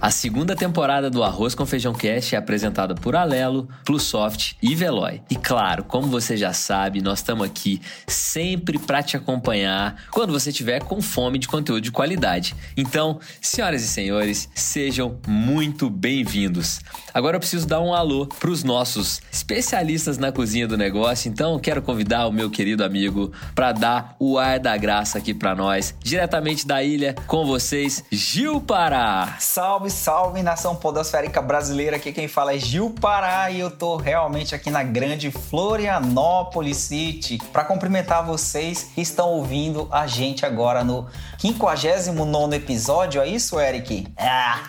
A segunda temporada do Arroz com Feijão Cast é apresentada por Alelo, Plusoft e Veloy. E claro, como você já sabe, nós estamos aqui sempre para te acompanhar quando você estiver com fome de conteúdo de qualidade. Então, senhoras e senhores, sejam muito bem-vindos. Agora eu preciso dar um alô para os nossos especialistas na cozinha do negócio, então quero convidar o meu querido amigo para dar o ar da graça aqui para nós, diretamente da ilha com vocês, Gil Pará. Salve, salve nação podosférica brasileira. Aqui quem fala é Gil Pará e eu tô realmente aqui na grande Florianópolis City para cumprimentar vocês que estão ouvindo a gente agora no 59 episódio. É isso, Eric?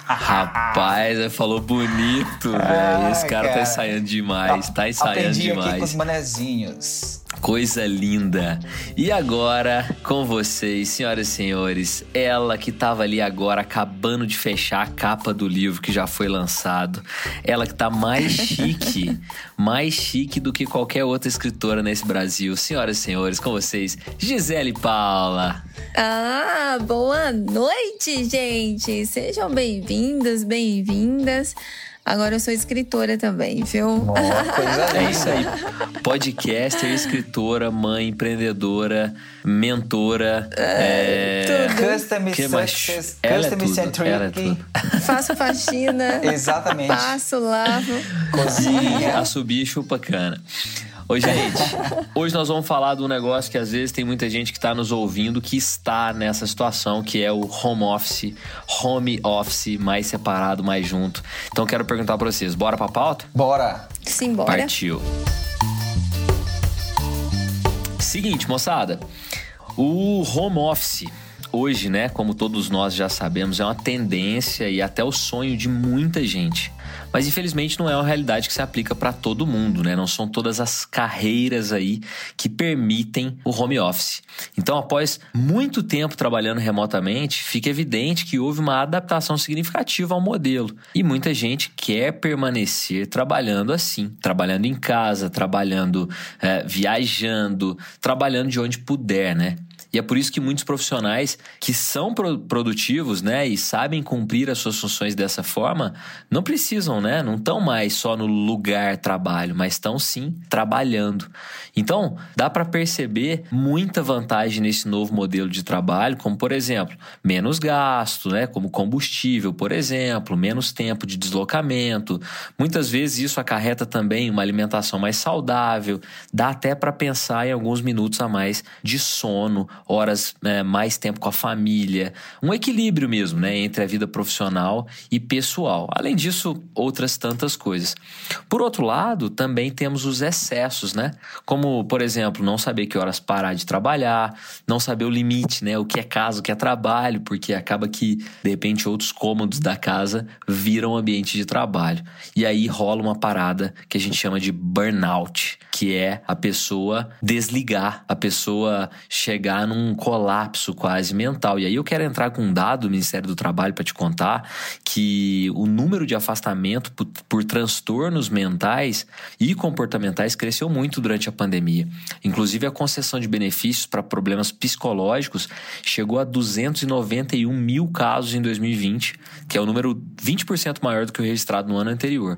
Rapaz, falou bonito, velho. Esse cara, tá ensaiando demais, tá ensaiando Aprendi demais. aqui com os manezinhos. Coisa linda. E agora, com vocês, senhoras e senhores, ela que tava ali agora acabando de fechar a capa do livro que já foi lançado. Ela que tá mais chique, mais chique do que qualquer outra escritora nesse Brasil. Senhoras e senhores, com vocês, Gisele Paula. Ah, boa noite, gente! Sejam bem-vindos, bem-vindas. Agora eu sou escritora também, viu? Ó, coisa É isso aí. Podcaster, escritora, mãe, empreendedora, mentora. É... Custom Que mais? success, Ela é custom tudo, é tudo. Faço faxina, Exatamente. passo, lavo. Cozinha. assobia e chupa cana. Ô, gente, hoje nós vamos falar de um negócio que às vezes tem muita gente que está nos ouvindo que está nessa situação, que é o home office, home office, mais separado, mais junto. Então quero perguntar para vocês, bora pra pauta? Bora. Simbora. Partiu. Seguinte, moçada. O home office, hoje, né, como todos nós já sabemos, é uma tendência e até o sonho de muita gente. Mas infelizmente não é uma realidade que se aplica para todo mundo, né? Não são todas as carreiras aí que permitem o home office. Então, após muito tempo trabalhando remotamente, fica evidente que houve uma adaptação significativa ao modelo. E muita gente quer permanecer trabalhando assim, trabalhando em casa, trabalhando eh, viajando, trabalhando de onde puder, né? E é por isso que muitos profissionais que são pro- produtivos, né, e sabem cumprir as suas funções dessa forma, não precisam, né, não estão mais só no lugar trabalho, mas estão sim trabalhando. Então, dá para perceber muita vantagem nesse novo modelo de trabalho, como por exemplo, menos gasto, né, como combustível, por exemplo, menos tempo de deslocamento. Muitas vezes isso acarreta também uma alimentação mais saudável, dá até para pensar em alguns minutos a mais de sono, horas né, mais tempo com a família, um equilíbrio mesmo, né, entre a vida profissional e pessoal. Além disso, outras tantas coisas. Por outro lado, também temos os excessos, né? Como, por exemplo, não saber que horas parar de trabalhar, não saber o limite, né? O que é casa, o que é trabalho, porque acaba que, de repente, outros cômodos da casa viram ambiente de trabalho. E aí rola uma parada que a gente chama de burnout, que é a pessoa desligar, a pessoa chegar num colapso quase mental. E aí eu quero entrar com um dado do Ministério do Trabalho para te contar que o número de afastamento por, por transtornos mentais e comportamentais cresceu muito durante a pandemia. Inclusive a concessão de benefícios para problemas psicológicos chegou a 291 mil casos em 2020, que é o número 20% maior do que o registrado no ano anterior.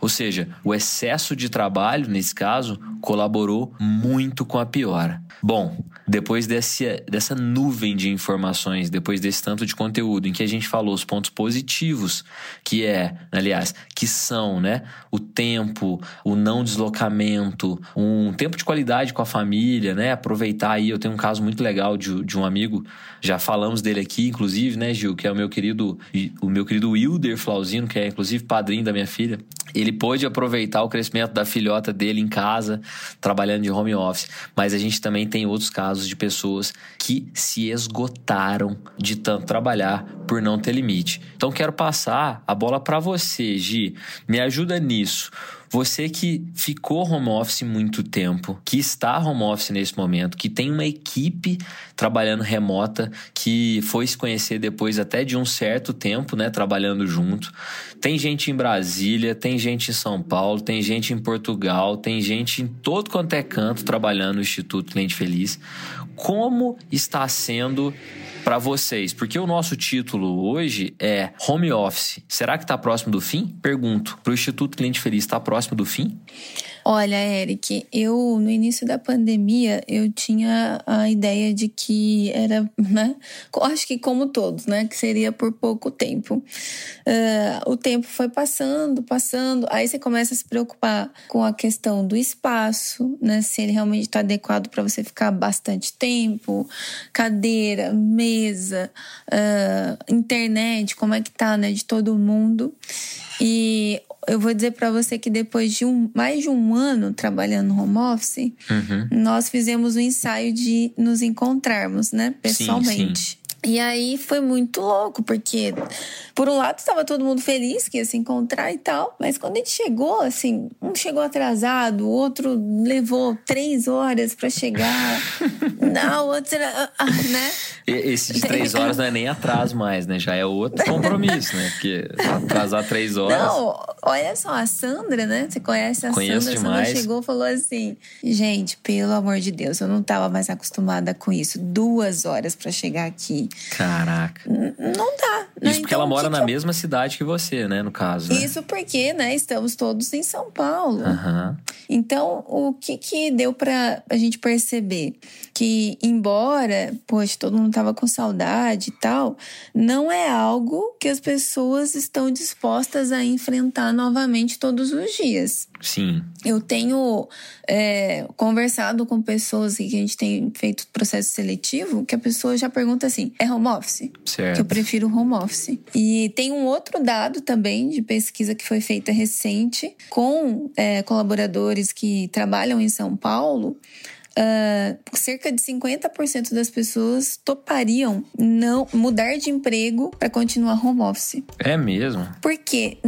Ou seja, o excesso de trabalho, nesse caso, colaborou muito com a piora. Bom, depois desse, dessa nuvem de informações, depois desse tanto de conteúdo em que a gente falou os pontos positivos, que é, aliás, que são, né, o tempo, o não deslocamento, um tempo de qualidade com a família, né, aproveitar aí, eu tenho um caso muito legal de, de um amigo, já falamos dele aqui, inclusive, né, Gil, que é o meu querido, o meu querido Wilder Flauzino, que é inclusive padrinho da minha filha. Ele pôde aproveitar o crescimento da filhota dele em casa trabalhando de home office. Mas a gente também tem outros casos de pessoas que se esgotaram de tanto trabalhar por não ter limite. Então quero passar a bola para você, Gi. Me ajuda nisso. Você que ficou home office muito tempo, que está home office nesse momento, que tem uma equipe trabalhando remota, que foi se conhecer depois até de um certo tempo, né, trabalhando junto. Tem gente em Brasília, tem gente em São Paulo, tem gente em Portugal, tem gente em todo quanto é canto trabalhando no Instituto Cliente Feliz. Como está sendo para vocês? Porque o nosso título hoje é Home Office. Será que está próximo do fim? Pergunto. Para o Instituto Cliente Feliz, está próximo do fim? Olha, Eric, eu no início da pandemia eu tinha a ideia de que era, né? Acho que como todos, né? Que seria por pouco tempo. Uh, o tempo foi passando, passando. Aí você começa a se preocupar com a questão do espaço, né? Se ele realmente está adequado para você ficar bastante tempo, cadeira, mesa, uh, internet, como é que tá, né? De todo mundo. E eu vou dizer para você que depois de um, mais de um ano trabalhando no home office, uhum. nós fizemos o um ensaio de nos encontrarmos, né, pessoalmente. Sim, sim. E aí foi muito louco, porque por um lado estava todo mundo feliz que ia se encontrar e tal, mas quando a gente chegou, assim, um chegou atrasado, o outro levou três horas para chegar, não, o outro era, ah, ah, né? Esse de três horas não é nem atraso mais, né? Já é outro compromisso, né? Porque atrasar três horas. Não, olha só, a Sandra, né? Você conhece a Conheço Sandra? Demais. A Sandra chegou e falou assim: gente, pelo amor de Deus, eu não estava mais acostumada com isso. Duas horas para chegar aqui. Caraca. não dá. Né? Isso porque então, ela mora na eu... mesma cidade que você, né? No caso. Né? Isso porque, né? Estamos todos em São Paulo. Uhum. Então, o que que deu para a gente perceber? Que, embora, poxa, todo mundo tava com saudade e tal, não é algo que as pessoas estão dispostas a enfrentar novamente todos os dias. Sim. Eu tenho é, conversado com pessoas que a gente tem feito processo seletivo, que a pessoa já pergunta assim: é home office? Certo. Que eu prefiro home office. E tem um outro dado também de pesquisa que foi feita recente com é, colaboradores que trabalham em São Paulo uh, cerca de 50% das pessoas topariam não mudar de emprego para continuar home office. É mesmo? Porque,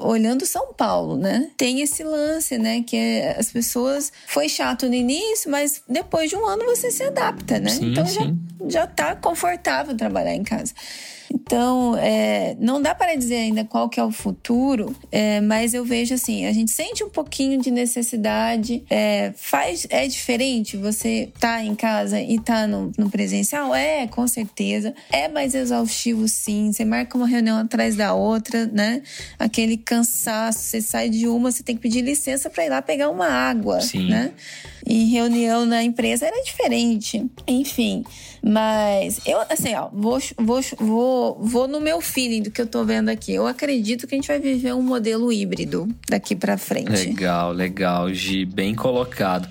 olhando São Paulo, né? Tem esse lance, né? Que é, as pessoas. Foi chato no início, mas depois de um ano você se adapta, né? Sim, então sim. Já, já tá confortável trabalhar em casa. Então, é, não dá para dizer ainda qual que é o futuro, é, mas eu vejo assim, a gente sente um pouquinho de necessidade. É, faz, é diferente você tá em casa e tá no, no presencial? É, com certeza. É mais exaustivo, sim. Você marca uma reunião atrás da outra, né? Aquele cansaço. Você sai de uma, você tem que pedir licença para ir lá pegar uma água, sim. né? em reunião na empresa era diferente. Enfim, mas eu, assim, ó, vou, vou, vou, vou no meu feeling do que eu tô vendo aqui. Eu acredito que a gente vai viver um modelo híbrido daqui para frente. Legal, legal, Gi, bem colocado.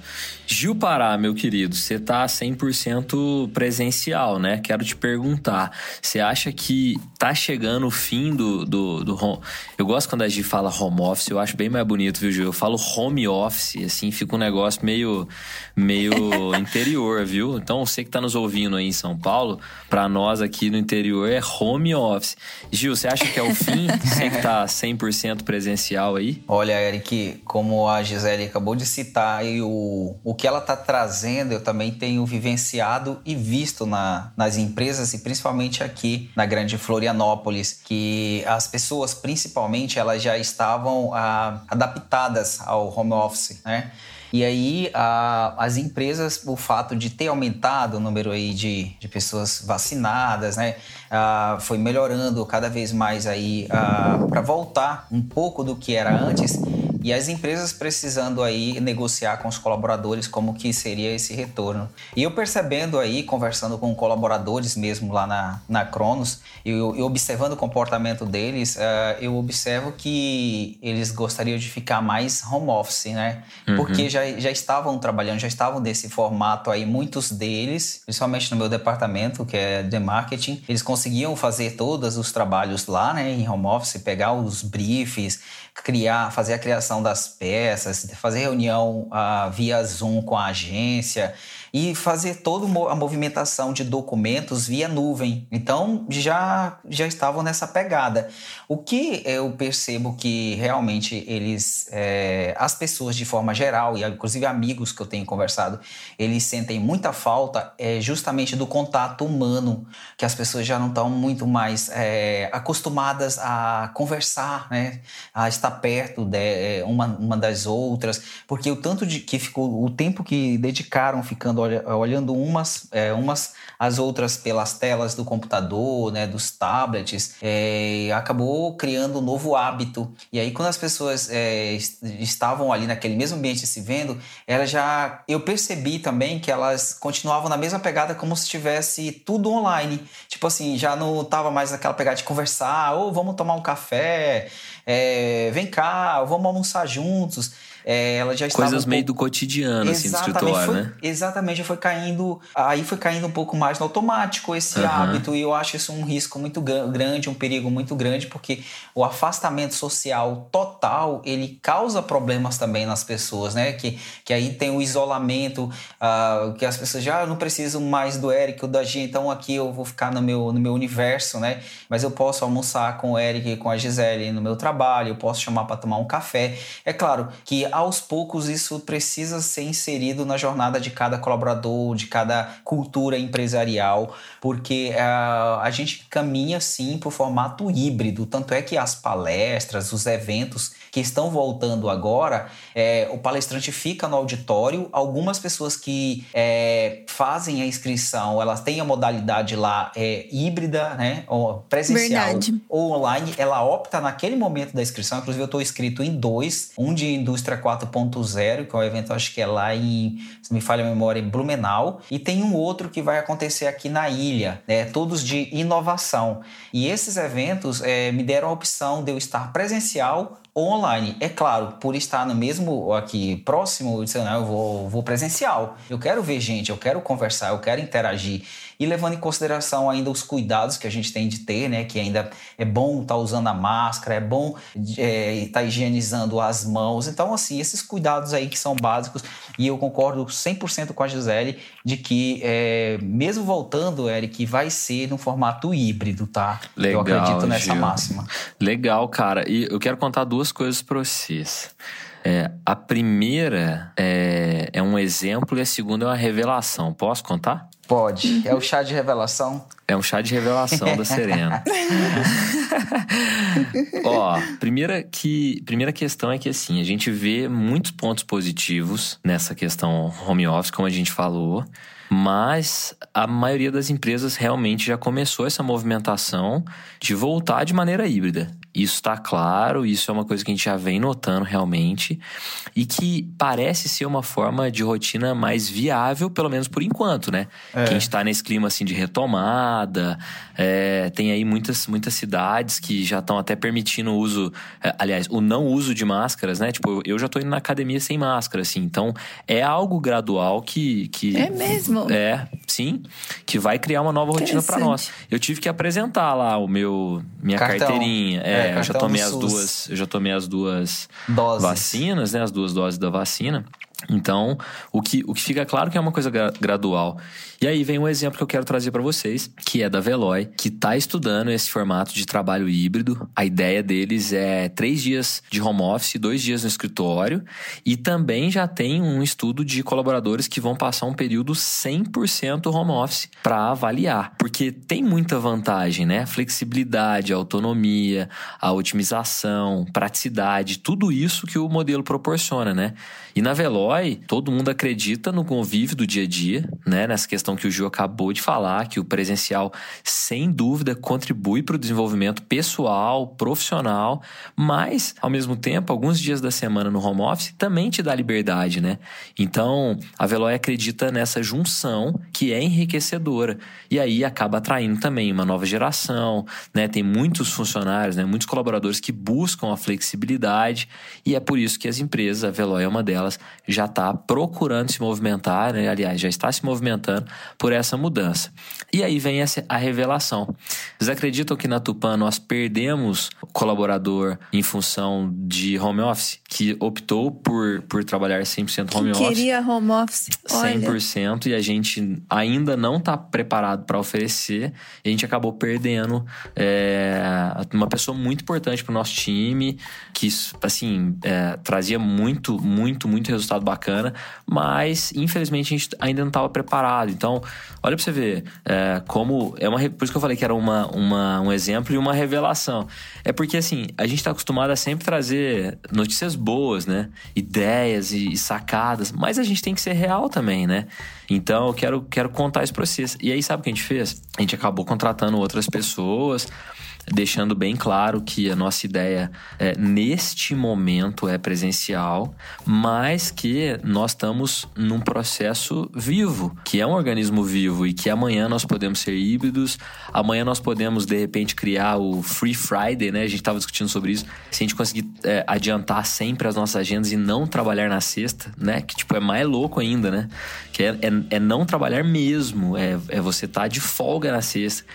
Gil Pará, meu querido, você tá 100% presencial, né? Quero te perguntar, você acha que tá chegando o fim do, do, do home... Eu gosto quando a Gi fala home office, eu acho bem mais bonito, viu, Gil? Eu falo home office, assim, fica um negócio meio, meio interior, viu? Então, você que tá nos ouvindo aí em São Paulo, para nós aqui no interior é home office. Gil, você acha que é o fim? você que tá 100% presencial aí? Olha, Eric, como a Gisele acabou de citar aí o, o que ela está trazendo eu também tenho vivenciado e visto na, nas empresas e principalmente aqui na Grande Florianópolis, que as pessoas principalmente elas já estavam ah, adaptadas ao home office, né? E aí, a, as empresas, o fato de ter aumentado o número aí de, de pessoas vacinadas, né, a, foi melhorando cada vez mais aí para voltar um pouco do que era antes e as empresas precisando aí negociar com os colaboradores como que seria esse retorno. E eu percebendo aí, conversando com colaboradores mesmo lá na, na Cronos, e observando o comportamento deles, uh, eu observo que eles gostariam de ficar mais home office, né? Uhum. Porque já, já estavam trabalhando, já estavam desse formato aí, muitos deles, principalmente no meu departamento, que é de marketing, eles conseguiam fazer todos os trabalhos lá, né, em home office, pegar os briefs, criar, fazer a criação das peças, fazer reunião uh, via Zoom com a agência e fazer toda a movimentação de documentos via nuvem. Então já já estavam nessa pegada. O que eu percebo que realmente eles, é, as pessoas de forma geral e inclusive amigos que eu tenho conversado, eles sentem muita falta é justamente do contato humano, que as pessoas já não estão muito mais é, acostumadas a conversar, né, a estar perto de é, uma, uma das outras, porque o tanto de que ficou o tempo que dedicaram ficando olhando umas, é, umas as outras pelas telas do computador, né, dos tablets, é, acabou criando um novo hábito. E aí, quando as pessoas é, estavam ali naquele mesmo ambiente se vendo, ela já. Eu percebi também que elas continuavam na mesma pegada como se tivesse tudo online. Tipo assim, já não tava mais naquela pegada de conversar, ou vamos tomar um café, é, vem cá, vamos almoçar juntos é, ela já estava Coisas um meio pouco... do cotidiano, assim, do escritório, foi, né? Exatamente, foi caindo. Aí foi caindo um pouco mais no automático esse uhum. hábito, e eu acho isso um risco muito grande, um perigo muito grande, porque o afastamento social total ele causa problemas também nas pessoas, né? Que, que aí tem o isolamento, uh, que as pessoas já ah, não precisam mais do Eric ou da Gia, então aqui eu vou ficar no meu, no meu universo, né? Mas eu posso almoçar com o Eric e com a Gisele no meu trabalho, eu posso chamar para tomar um café. É claro que aos poucos isso precisa ser inserido na jornada de cada colaborador, de cada cultura empresarial, porque uh, a gente caminha sim para o formato híbrido. Tanto é que as palestras, os eventos que estão voltando agora, é, o palestrante fica no auditório. Algumas pessoas que é, fazem a inscrição, elas têm a modalidade lá é, híbrida, né, ou presencial Verdade. ou online. Ela opta naquele momento da inscrição. Inclusive eu estou inscrito em dois, um de indústria 4.0, que é um evento, acho que é lá em, se me falha a memória, em Blumenau, e tem um outro que vai acontecer aqui na ilha, né, todos de inovação. E esses eventos é, me deram a opção de eu estar presencial ou online. É claro, por estar no mesmo aqui próximo, eu, disse, não, eu vou, vou presencial. Eu quero ver gente, eu quero conversar, eu quero interagir e levando em consideração ainda os cuidados que a gente tem de ter, né? Que ainda é bom estar tá usando a máscara, é bom estar é, tá higienizando as mãos. Então, assim, esses cuidados aí que são básicos e eu concordo 100% com a Gisele de que é, mesmo voltando, Eric, vai ser no formato híbrido, tá? Legal, eu acredito nessa Gil. máxima. Legal, cara. E eu quero contar duas coisas para vocês. É, a primeira é, é um exemplo e a segunda é uma revelação. Posso contar? Pode. É o chá de revelação? É um chá de revelação da Serena. Ó, primeira, que, primeira questão é que assim, a gente vê muitos pontos positivos nessa questão home office, como a gente falou. Mas a maioria das empresas realmente já começou essa movimentação de voltar de maneira híbrida. Isso está claro, isso é uma coisa que a gente já vem notando realmente e que parece ser uma forma de rotina mais viável, pelo menos por enquanto, né? É. Que a gente está nesse clima assim de retomada, é, tem aí muitas, muitas cidades que já estão até permitindo o uso, é, aliás, o não uso de máscaras, né? Tipo, eu já estou indo na academia sem máscara, assim, então é algo gradual que, que é mesmo, é sim, que vai criar uma nova rotina para nós. Eu tive que apresentar lá o meu minha Cartão. carteirinha. É, é, eu já tomei as duas, eu já tomei as duas doses. vacinas, né? As duas doses da vacina. Então, o que, o que fica claro que é uma coisa gradual. E aí vem um exemplo que eu quero trazer para vocês, que é da Veloy, que está estudando esse formato de trabalho híbrido. A ideia deles é três dias de home office, dois dias no escritório, e também já tem um estudo de colaboradores que vão passar um período 100% home office para avaliar, porque tem muita vantagem, né? Flexibilidade, autonomia, a otimização, praticidade, tudo isso que o modelo proporciona, né? E na Veloy, todo mundo acredita no convívio do dia a dia, né? Nessa questão que o Gil acabou de falar, que o presencial, sem dúvida, contribui para o desenvolvimento pessoal, profissional, mas, ao mesmo tempo, alguns dias da semana no home office também te dá liberdade, né? Então, a Veloy acredita nessa junção que é enriquecedora. E aí acaba atraindo também uma nova geração, né? Tem muitos funcionários, né? muitos colaboradores que buscam a flexibilidade, e é por isso que as empresas, a Veloy é uma delas, já já está procurando se movimentar, né? aliás, já está se movimentando por essa mudança. E aí vem essa, a revelação. Vocês acreditam que na Tupan nós perdemos colaborador em função de home office, que optou por, por trabalhar 100% home office? queria home office. Olha. 100% e a gente ainda não está preparado para oferecer e a gente acabou perdendo é, uma pessoa muito importante para o nosso time, que, assim, é, trazia muito, muito, muito resultado bacana, mas infelizmente a gente ainda não estava preparado. Então, olha para você ver é, como. É uma, por isso que eu falei que era uma, uma, um exemplo e uma revelação. É porque, assim, a gente está acostumado a sempre trazer notícias boas, né? Ideias e, e sacadas, mas a gente tem que ser real também, né? Então, eu quero, quero contar isso para vocês. E aí, sabe o que a gente fez? A gente acabou contratando outras pessoas deixando bem claro que a nossa ideia é, neste momento é presencial, mas que nós estamos num processo vivo, que é um organismo vivo e que amanhã nós podemos ser híbridos, amanhã nós podemos de repente criar o Free Friday, né? A gente estava discutindo sobre isso. Se a gente conseguir é, adiantar sempre as nossas agendas e não trabalhar na sexta, né? Que tipo é mais louco ainda, né? Que é, é, é não trabalhar mesmo, é, é você estar tá de folga na sexta.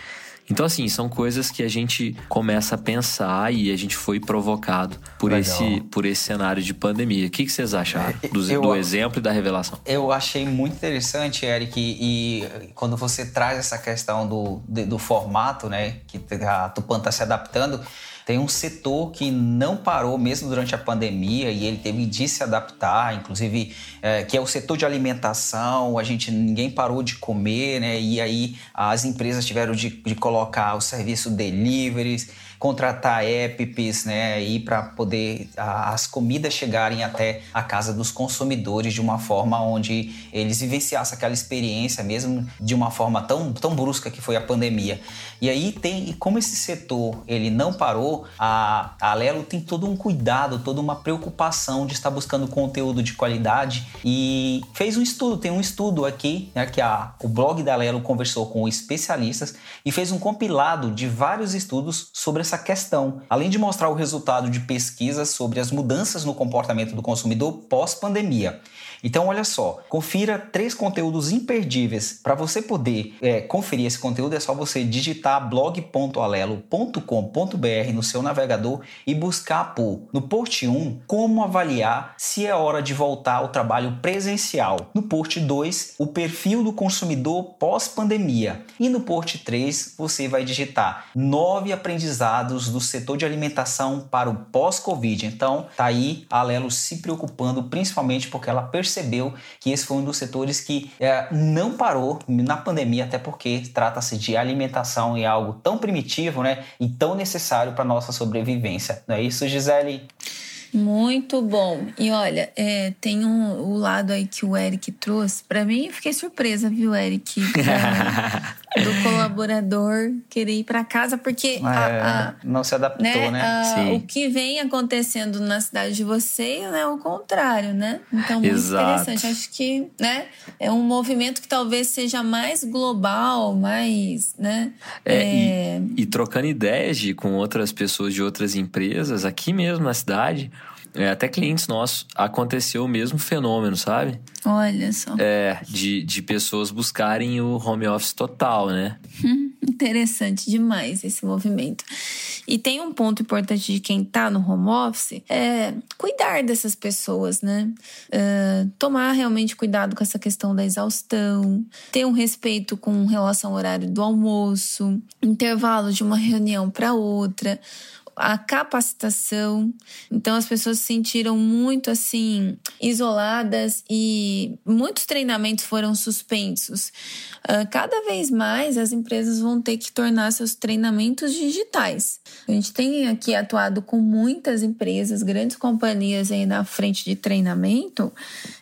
Então, assim, são coisas que a gente começa a pensar e a gente foi provocado por, esse, por esse cenário de pandemia. O que, que vocês acharam é, do, eu, do exemplo e da revelação? Eu achei muito interessante, Eric, e, e quando você traz essa questão do, do formato, né, que a Tupan está se adaptando, tem um setor que não parou mesmo durante a pandemia e ele teve de se adaptar, inclusive é, que é o setor de alimentação. A gente ninguém parou de comer, né? E aí as empresas tiveram de, de colocar o serviço deliveries contratar apps, né, aí para poder a, as comidas chegarem até a casa dos consumidores de uma forma onde eles vivenciassem aquela experiência mesmo de uma forma tão, tão brusca que foi a pandemia. E aí tem, e como esse setor ele não parou, a, a Lelo tem todo um cuidado, toda uma preocupação de estar buscando conteúdo de qualidade e fez um estudo, tem um estudo aqui, né, que a, o blog da Lelo conversou com especialistas e fez um compilado de vários estudos sobre essa essa questão, além de mostrar o resultado de pesquisas sobre as mudanças no comportamento do consumidor pós-pandemia. Então, olha só, confira três conteúdos imperdíveis. Para você poder é, conferir esse conteúdo, é só você digitar blog.alelo.com.br no seu navegador e buscar por, no post 1, como avaliar se é hora de voltar ao trabalho presencial. No post 2, o perfil do consumidor pós-pandemia. E no post 3, você vai digitar nove aprendizados do setor de alimentação para o pós-Covid. Então, tá aí a Alelo se preocupando principalmente porque ela percebeu percebeu que esse foi um dos setores que é, não parou na pandemia, até porque trata-se de alimentação e é algo tão primitivo né, e tão necessário para a nossa sobrevivência. Não é isso, Gisele? Muito bom. E olha, é, tem um, o lado aí que o Eric trouxe. Para mim, eu fiquei surpresa, viu, Eric? do colaborador querer ir para casa, porque é, a, a, não se adaptou, né? né? A, o que vem acontecendo na cidade de vocês é o contrário, né? Então, muito Exato. interessante. Acho que né, é um movimento que talvez seja mais global, mais. Né, é, é... E, e trocando ideias de, com outras pessoas de outras empresas, aqui mesmo na cidade é, até clientes nossos, aconteceu o mesmo fenômeno, sabe? Olha só. É, de, de pessoas buscarem o home office total, né? Hum, interessante demais esse movimento. E tem um ponto importante de quem tá no home office, é cuidar dessas pessoas, né? Uh, tomar realmente cuidado com essa questão da exaustão, ter um respeito com relação ao horário do almoço, intervalo de uma reunião para outra, a capacitação. Então as pessoas se sentiram muito assim isoladas e muitos treinamentos foram suspensos. Uh, cada vez mais as empresas vão ter que tornar seus treinamentos digitais. A gente tem aqui atuado com muitas empresas, grandes companhias aí na frente de treinamento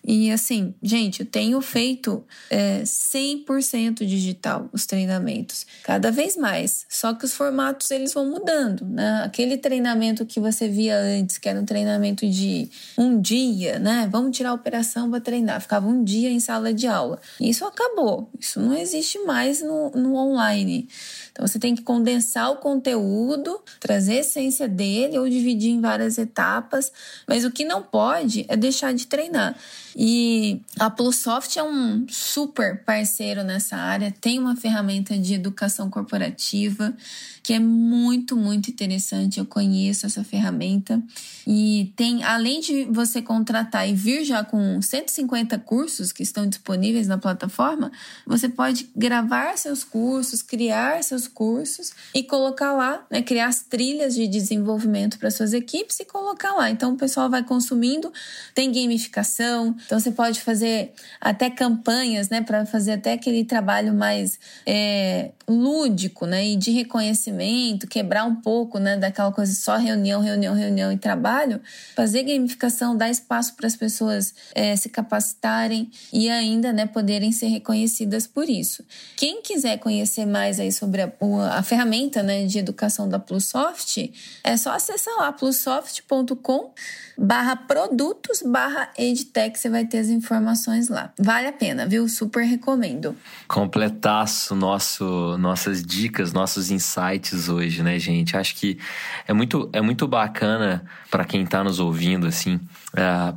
e assim, gente, eu tenho feito é, 100% digital os treinamentos, cada vez mais. Só que os formatos eles vão mudando, né? Aquele treinamento que você via antes, que era um treinamento de um dia, né? Vamos tirar a operação para treinar. Ficava um dia em sala de aula. Isso acabou. Isso não existe mais no, no online. Então você tem que condensar o conteúdo, trazer a essência dele ou dividir em várias etapas, mas o que não pode é deixar de treinar. E a Plusoft é um super parceiro nessa área, tem uma ferramenta de educação corporativa que é muito, muito interessante. Eu conheço essa ferramenta e tem, além de você contratar e vir já com 150 cursos que estão disponíveis na plataforma, você pode gravar seus cursos, criar seus cursos e colocar lá, né, criar as trilhas de desenvolvimento para suas equipes e colocar lá. Então o pessoal vai consumindo, tem gamificação, então você pode fazer até campanhas, né, para fazer até aquele trabalho mais é, lúdico, né, e de reconhecimento, quebrar um pouco, né, daquela coisa só reunião, reunião, reunião e trabalho, fazer gamificação, dar espaço para as pessoas é, se capacitarem e ainda, né, poderem ser reconhecidas por isso. Quem quiser conhecer mais aí sobre a, a ferramenta, né, de educação da Plusoft, é só acessar lá plussoft.com barra produtos barra edtech, você vai ter as informações lá. Vale a pena, viu? Super recomendo. Completaço nosso, nossas dicas, nossos insights hoje, né, gente? Acho que é muito, é muito bacana para quem está nos ouvindo, assim,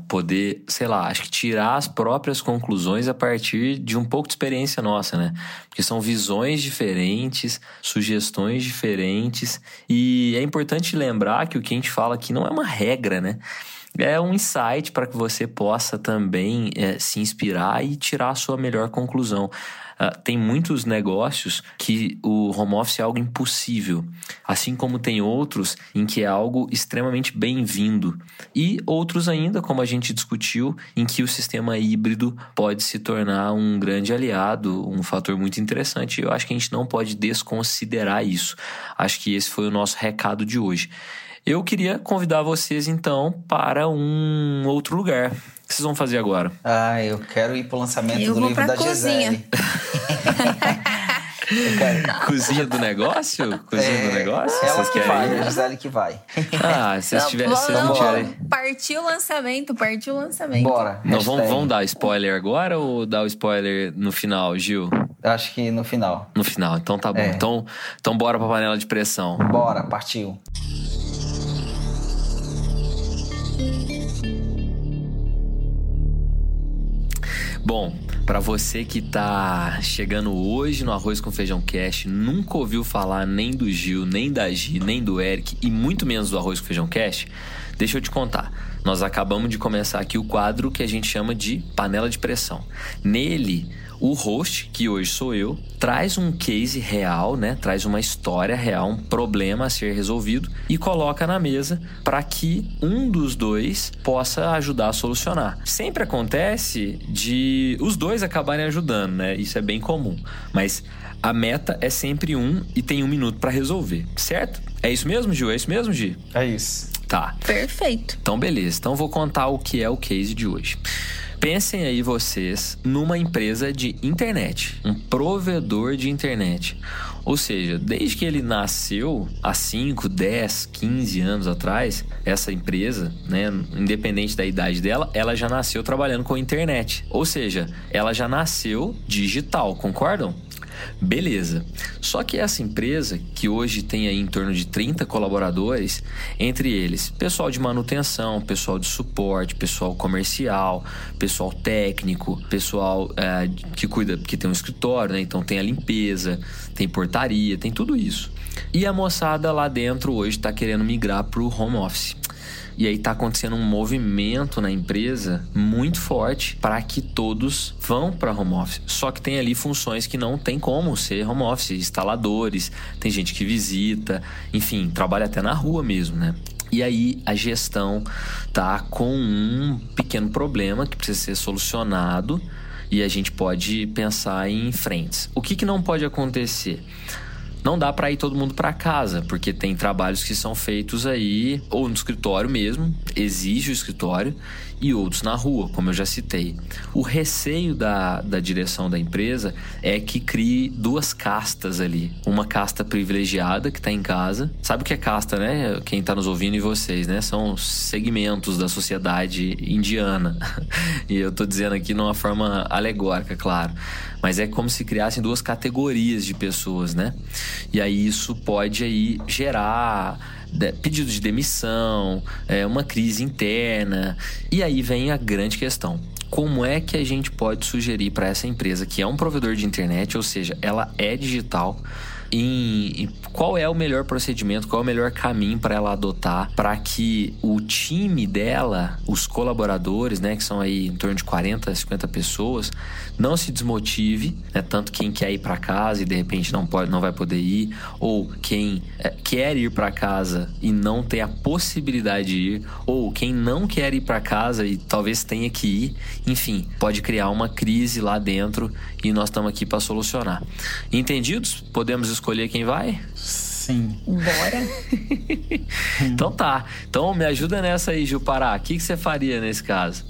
poder, sei lá, acho que tirar as próprias conclusões a partir de um pouco de experiência nossa, né? Porque são visões diferentes, sugestões diferentes, e é importante lembrar que o que a gente fala aqui não é uma regra, né? É um insight para que você possa também é, se inspirar e tirar a sua melhor conclusão. Uh, tem muitos negócios que o home office é algo impossível, assim como tem outros em que é algo extremamente bem-vindo, e outros ainda, como a gente discutiu, em que o sistema híbrido pode se tornar um grande aliado, um fator muito interessante. Eu acho que a gente não pode desconsiderar isso. Acho que esse foi o nosso recado de hoje. Eu queria convidar vocês então para um outro lugar. O que vocês vão fazer agora? Ah, eu quero ir pro lançamento eu do vou livro pra da cozinha. Gisele. Cozinha do negócio? Cozinha É, do negócio? Ela Vocês que querem vai, a Gisele que vai. Ah, se vocês tiverem. não tiverem. Partiu o lançamento, partiu o lançamento. Bora. Não, vamos, vamos dar spoiler agora ou dar o spoiler no final, Gil? Acho que no final. No final, então tá bom. É. Então, então bora pra panela de pressão. Bora, partiu. Bom, pra você que tá chegando hoje no Arroz com Feijão Cast, nunca ouviu falar nem do Gil, nem da Gi, nem do Eric e muito menos do Arroz com Feijão Cast, deixa eu te contar. Nós acabamos de começar aqui o quadro que a gente chama de panela de pressão. Nele, o host, que hoje sou eu, traz um case real, né? Traz uma história real, um problema a ser resolvido e coloca na mesa para que um dos dois possa ajudar a solucionar. Sempre acontece de os dois acabarem ajudando, né? Isso é bem comum. Mas a meta é sempre um e tem um minuto para resolver, certo? É isso mesmo, Gil? É isso mesmo, Gi? É isso. Tá. Perfeito. Então, beleza. Então, vou contar o que é o case de hoje. Pensem aí vocês numa empresa de internet, um provedor de internet. Ou seja, desde que ele nasceu há 5, 10, 15 anos atrás, essa empresa, né, independente da idade dela, ela já nasceu trabalhando com internet. Ou seja, ela já nasceu digital, concordam? Beleza. Só que essa empresa, que hoje tem aí em torno de 30 colaboradores, entre eles pessoal de manutenção, pessoal de suporte, pessoal comercial, pessoal técnico, pessoal é, que cuida, que tem um escritório, né? Então tem a limpeza, tem portaria, tem tudo isso. E a moçada lá dentro hoje está querendo migrar para o home office. E aí tá acontecendo um movimento na empresa muito forte para que todos vão para home office. Só que tem ali funções que não tem como ser home office, instaladores, tem gente que visita, enfim, trabalha até na rua mesmo, né? E aí a gestão tá com um pequeno problema que precisa ser solucionado e a gente pode pensar em frentes. O que, que não pode acontecer? Não dá para ir todo mundo para casa, porque tem trabalhos que são feitos aí ou no escritório mesmo, exige o escritório, e outros na rua, como eu já citei. O receio da, da direção da empresa é que crie duas castas ali. Uma casta privilegiada que está em casa. Sabe o que é casta, né? Quem está nos ouvindo e vocês, né? São segmentos da sociedade indiana. e eu estou dizendo aqui numa forma alegórica, claro. Mas é como se criassem duas categorias de pessoas, né? E aí isso pode aí gerar pedido de demissão, é, uma crise interna. E aí vem a grande questão. Como é que a gente pode sugerir para essa empresa que é um provedor de internet, ou seja, ela é digital, em, em, qual é o melhor procedimento, qual é o melhor caminho para ela adotar para que o time dela, os colaboradores, né, que são aí em torno de 40, 50 pessoas, não se desmotive, né, tanto quem quer ir para casa e de repente não pode, não vai poder ir, ou quem é, quer ir para casa e não tem a possibilidade de ir, ou quem não quer ir para casa e talvez tenha que ir, enfim, pode criar uma crise lá dentro e nós estamos aqui para solucionar. Entendidos? Podemos escolher quem vai? Sim. Bora. então tá. Então me ajuda nessa aí, Gil Pará. O que, que você faria nesse caso?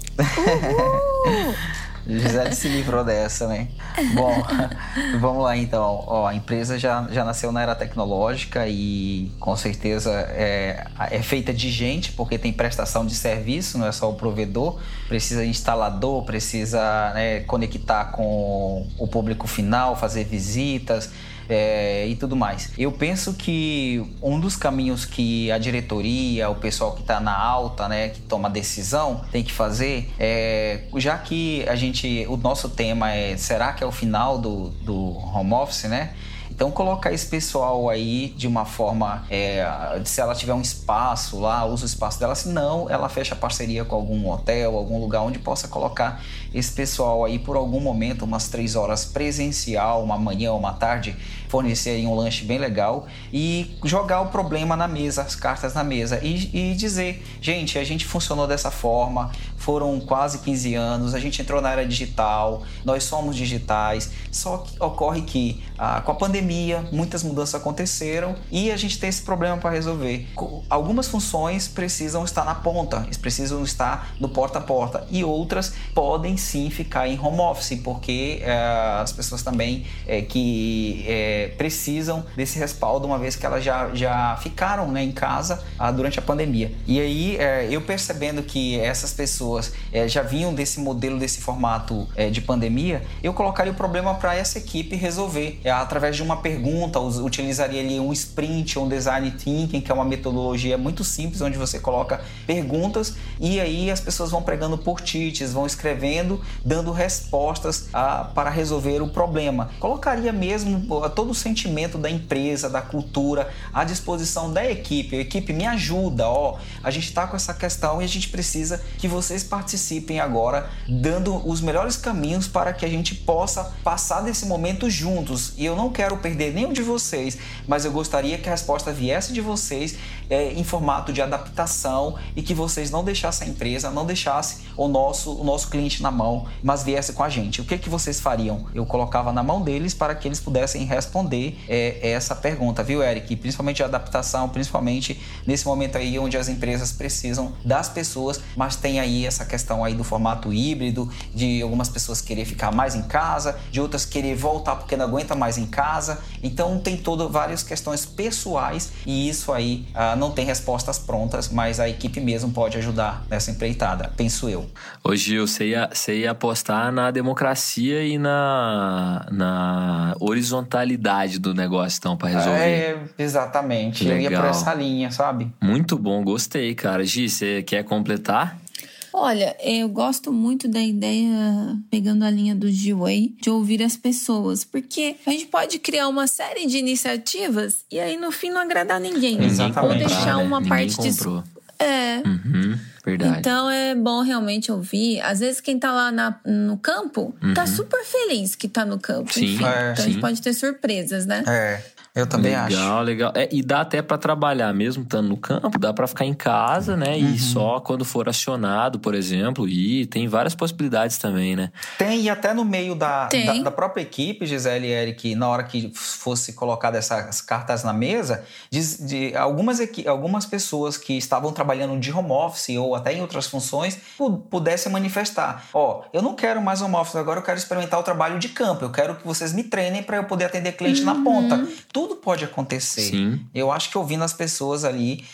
Gisele se livrou dessa, né? Bom, vamos lá então. Ó, a empresa já, já nasceu na era tecnológica e com certeza é, é feita de gente, porque tem prestação de serviço, não é só o provedor. Precisa instalador, precisa né, conectar com o público final, fazer visitas é, e tudo mais. Eu penso que um dos caminhos que a diretoria, o pessoal que está na alta, né, que toma decisão, tem que fazer é, já que a gente, o nosso tema é será que é o final do, do home office, né? Então colocar esse pessoal aí de uma forma, é, se ela tiver um espaço lá, usa o espaço dela, se não, ela fecha parceria com algum hotel, algum lugar onde possa colocar esse pessoal aí por algum momento, umas três horas presencial, uma manhã, uma tarde, fornecer aí um lanche bem legal e jogar o problema na mesa, as cartas na mesa e, e dizer, gente, a gente funcionou dessa forma, foram quase 15 anos, a gente entrou na era digital, nós somos digitais, só que ocorre que ah, com a pandemia muitas mudanças aconteceram e a gente tem esse problema para resolver. Algumas funções precisam estar na ponta, precisam estar no porta a porta e outras podem sim ficar em home office, porque eh, as pessoas também eh, que eh, precisam desse respaldo, uma vez que elas já, já ficaram né, em casa ah, durante a pandemia. E aí eu percebendo que essas pessoas já vinham desse modelo, desse formato de pandemia, eu colocaria o problema para essa equipe resolver é, através de uma pergunta, utilizaria ali um sprint, um design thinking, que é uma metodologia muito simples, onde você coloca perguntas e aí as pessoas vão pregando por-tits, vão escrevendo, dando respostas a, para resolver o problema. Colocaria mesmo todo o sentimento da empresa, da cultura, à disposição da equipe. A equipe me ajuda, ó, a gente está com essa questão e a gente precisa que vocês participem agora, dando os melhores caminhos para que a gente possa passar desse momento juntos e eu não quero perder nenhum de vocês, mas eu gostaria que a resposta viesse de vocês é, em formato de adaptação e que vocês não deixassem a empresa, não deixassem o nosso, o nosso cliente na mão, mas viesse com a gente. O que, que vocês fariam? Eu colocava na mão deles para que eles pudessem responder é, essa pergunta, viu, Eric? Principalmente a adaptação, principalmente nesse momento aí onde as empresas precisam das pessoas, mas tem aí essa questão aí do formato híbrido, de algumas pessoas querer ficar mais em casa, de outras querer voltar porque não aguenta mais em casa. Então tem todas várias questões pessoais e isso aí ah, não tem respostas prontas, mas a equipe mesmo pode ajudar nessa empreitada, penso eu. Hoje você ia, você ia apostar na democracia e na, na horizontalidade do negócio, então, para resolver. É, exatamente. Legal. Eu ia por essa linha, sabe? Muito bom, gostei, cara. Gi, você quer completar? Olha, eu gosto muito da ideia, pegando a linha do G-Way, de ouvir as pessoas, porque a gente pode criar uma série de iniciativas e aí no fim não agradar ninguém. Exatamente. Ou deixar uma Ninguém parte comprou. de. É. Uhum, verdade. Então é bom realmente ouvir. Às vezes quem tá lá na, no campo tá super feliz que tá no campo. Sim, Enfim, é, então a sim. gente pode ter surpresas, né? É. Eu também legal, acho. Legal, legal. É, e dá até para trabalhar mesmo estando no campo, dá para ficar em casa, né? Uhum. E só quando for acionado, por exemplo. E tem várias possibilidades também, né? Tem, e até no meio da, da, da própria equipe, Gisele e Eric, na hora que fosse colocadas essas cartas na mesa, diz- de, algumas, algumas pessoas que estavam trabalhando de home office ou até em outras funções pu- pudessem manifestar: Ó, eu não quero mais home office, agora eu quero experimentar o trabalho de campo, eu quero que vocês me treinem para eu poder atender cliente na ponta. Tudo pode acontecer. Sim. Eu acho que ouvindo as pessoas ali,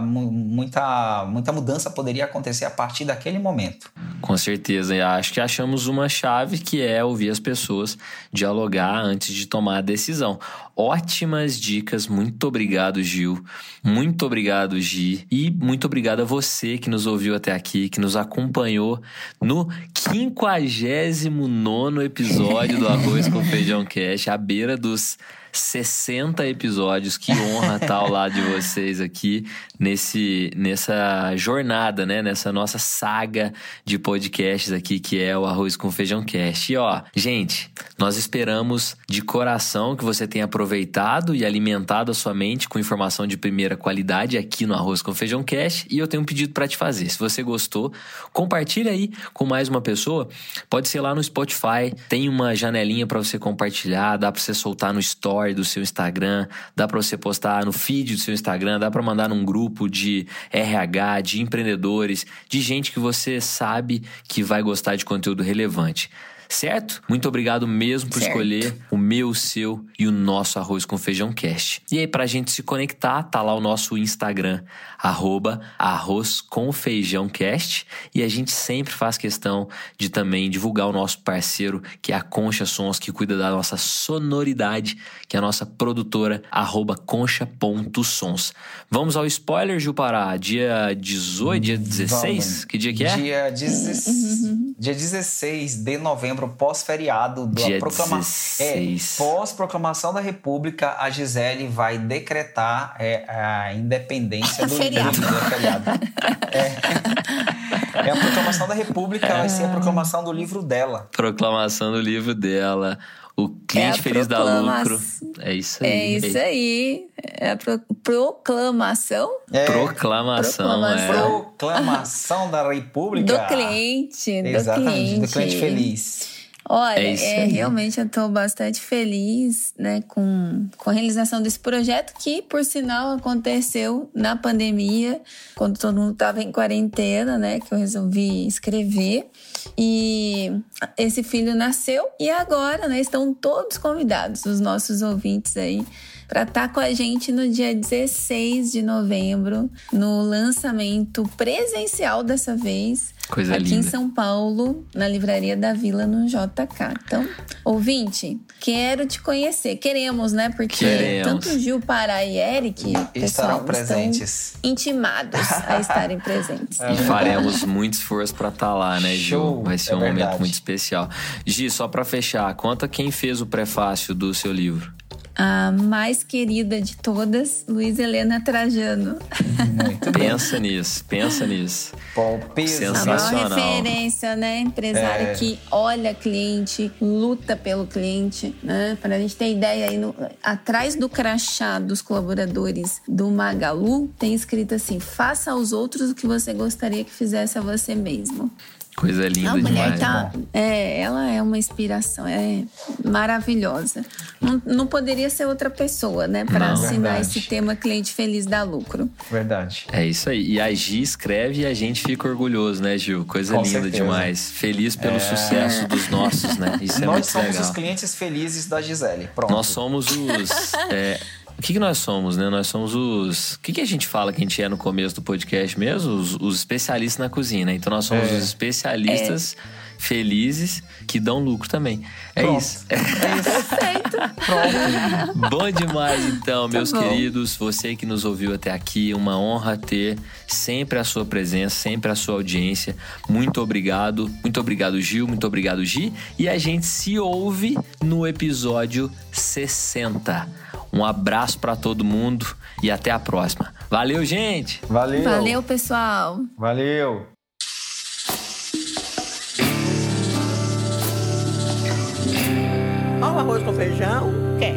mu- muita, muita mudança poderia acontecer a partir daquele momento. Com certeza. E acho que achamos uma chave que é ouvir as pessoas, dialogar antes de tomar a decisão. Ótimas dicas. Muito obrigado, Gil. Muito obrigado, Gi. E muito obrigado a você que nos ouviu até aqui, que nos acompanhou no 59 episódio do Arroz com Feijão Cash, à beira dos 60 episódios. Que honra estar ao lado de vocês aqui nesse, nessa jornada, né? Nessa nossa saga de podcasts aqui, que é o Arroz com Feijão Cast. E ó, gente, nós esperamos de coração que você tenha aproveitado e alimentado a sua mente com informação de primeira qualidade aqui no Arroz com Feijão Cast. E eu tenho um pedido para te fazer. Se você gostou, compartilha aí com mais uma pessoa. Pode ser lá no Spotify, tem uma janelinha para você compartilhar, dá para você soltar no story do seu Instagram, dá para você postar no feed do seu Instagram, dá para mandar num grupo de RH, de empreendedores, de gente que você sabe que vai gostar de conteúdo relevante. Certo? Muito obrigado mesmo por Certo. escolher o meu, o seu e o nosso Arroz com Feijão Cast. E aí, pra gente se conectar, tá lá o nosso Instagram, arroba Arroz com Feijão Cast. E a gente sempre faz questão de também divulgar o nosso parceiro, que é a Concha Sons, que cuida da nossa sonoridade, que é a nossa produtora, arroba concha.sons. Vamos ao spoiler, Gil Pará. Dia 18, dia 16? Vamos. Que dia que é? Dia, 16 dia 16 de novembro, pós-feriado da proclamação. É, 16. pós-proclamação da República, a Gisele vai decretar é, a independência do Feriado. do- do feriado. É. É a proclamação da República, vai ser a proclamação do livro dela. Proclamação do livro dela. O cliente É feliz da proclama- lucro. É isso aí. É isso aí. É a pro- proclamação É, Proclamação, Proclamação. é. proclamação da República. do cliente. Do Exatamente, cliente. do cliente feliz. Olha, É é, realmente eu estou bastante feliz né, com, com a realização desse projeto, que, por sinal, aconteceu na pandemia, quando todo mundo estava em quarentena, né? Que eu resolvi escrever. E esse filho nasceu e agora né, estão todos convidados, os nossos ouvintes aí, para estar com a gente no dia 16 de novembro, no lançamento presencial dessa vez. Coisa aqui em linda. São Paulo, na Livraria da Vila, no JK. Então, ouvinte, quero te conhecer. Queremos, né? Porque Queremos. tanto Gil, Pará e Eric, pessoal, Estarão presentes. estão intimados a estarem presentes. É E faremos muito esforço pra estar lá, né, Gil? Show, Vai ser é um momento verdade. muito especial. Gi, só pra fechar, conta quem fez o prefácio do seu livro. A mais querida de todas, Luiz Helena Trajano. Muito bem. Pensa nisso, pensa nisso. Pô, peso. A maior Sensacional. referência, né? Empresária É. que olha cliente, luta pelo cliente, né? Para a gente ter ideia aí, no- atrás do crachá dos colaboradores do Magalu, tem escrito assim: faça aos outros o que você gostaria que fizesse a você mesmo. Coisa linda a mulher demais. tá. É, ela é uma inspiração, é maravilhosa. Não, não poderia ser outra pessoa, né? Para assinar Verdade. esse tema Cliente Feliz dá lucro. Verdade. É isso aí. E a Gi escreve e a gente fica orgulhoso, né, Gil? Coisa Com linda certeza. demais. Feliz pelo sucesso dos nossos, né? Isso é Nós muito somos legal. os clientes felizes da Gisele. Pronto. Nós somos os. é, o que, que nós somos, né? Nós somos os. O que, que a gente fala que a gente é no começo do podcast mesmo? Os, os especialistas na cozinha, né? Então nós somos É. os especialistas felizes que dão lucro também. É Pronto. isso. Perfeito. Bom demais, então, meus bom. queridos. Você que nos ouviu até aqui, uma honra ter sempre a sua presença, sempre a sua audiência. Muito obrigado. Muito obrigado, Gil. Muito obrigado, Gi. E a gente se ouve no episódio 60. Um abraço pra todo mundo e até a próxima. Valeu, gente! Valeu. Valeu, pessoal. Valeu. Arroz com feijão, cast.